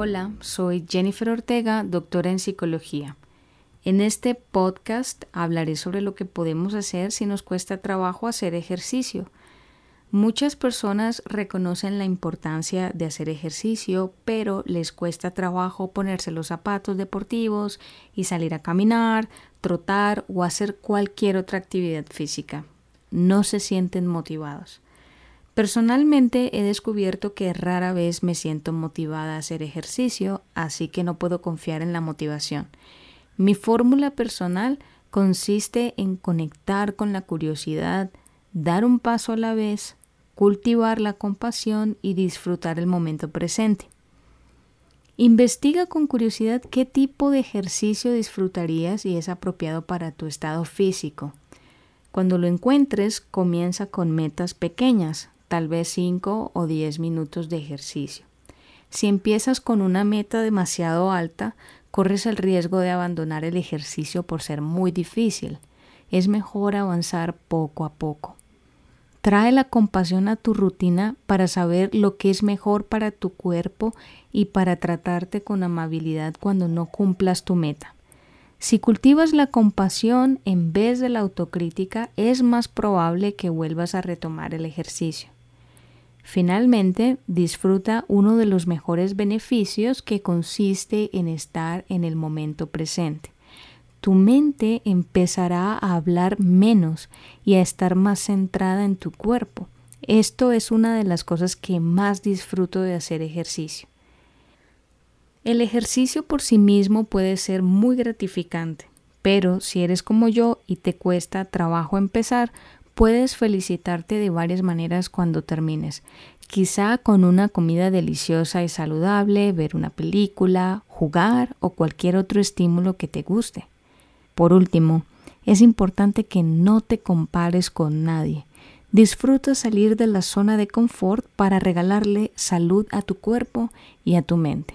Hola, soy Jennifer Ortega, doctora en psicología. En este podcast hablaré sobre lo que podemos hacer si nos cuesta trabajo hacer ejercicio. Muchas personas reconocen la importancia de hacer ejercicio, pero les cuesta trabajo ponerse los zapatos deportivos y salir a caminar, trotar o hacer cualquier otra actividad física. No se sienten motivados. Personalmente he descubierto que rara vez me siento motivada a hacer ejercicio, así que no puedo confiar en la motivación. Mi fórmula personal consiste en conectar con la curiosidad, dar un paso a la vez, cultivar la compasión y disfrutar el momento presente. Investiga con curiosidad qué tipo de ejercicio disfrutarías y es apropiado para tu estado físico. Cuando lo encuentres, comienza con metas pequeñas, tal vez 5 o 10 minutos de ejercicio. Si empiezas con una meta demasiado alta, corres el riesgo de abandonar el ejercicio por ser muy difícil. Es mejor avanzar poco a poco. Trae la compasión a tu rutina para saber lo que es mejor para tu cuerpo y para tratarte con amabilidad cuando no cumplas tu meta. Si cultivas la compasión en vez de la autocrítica, es más probable que vuelvas a retomar el ejercicio. Finalmente, disfruta uno de los mejores beneficios que consiste en estar en el momento presente. Tu mente empezará a hablar menos y a estar más centrada en tu cuerpo. Esto es una de las cosas que más disfruto de hacer ejercicio. El ejercicio por sí mismo puede ser muy gratificante, pero si eres como yo y te cuesta trabajo empezar, Puedes felicitarte de varias maneras cuando termines, quizá con una comida deliciosa y saludable, ver una película, jugar o cualquier otro estímulo que te guste. Por último, es importante que no te compares con nadie. Disfruta salir de la zona de confort para regalarle salud a tu cuerpo y a tu mente.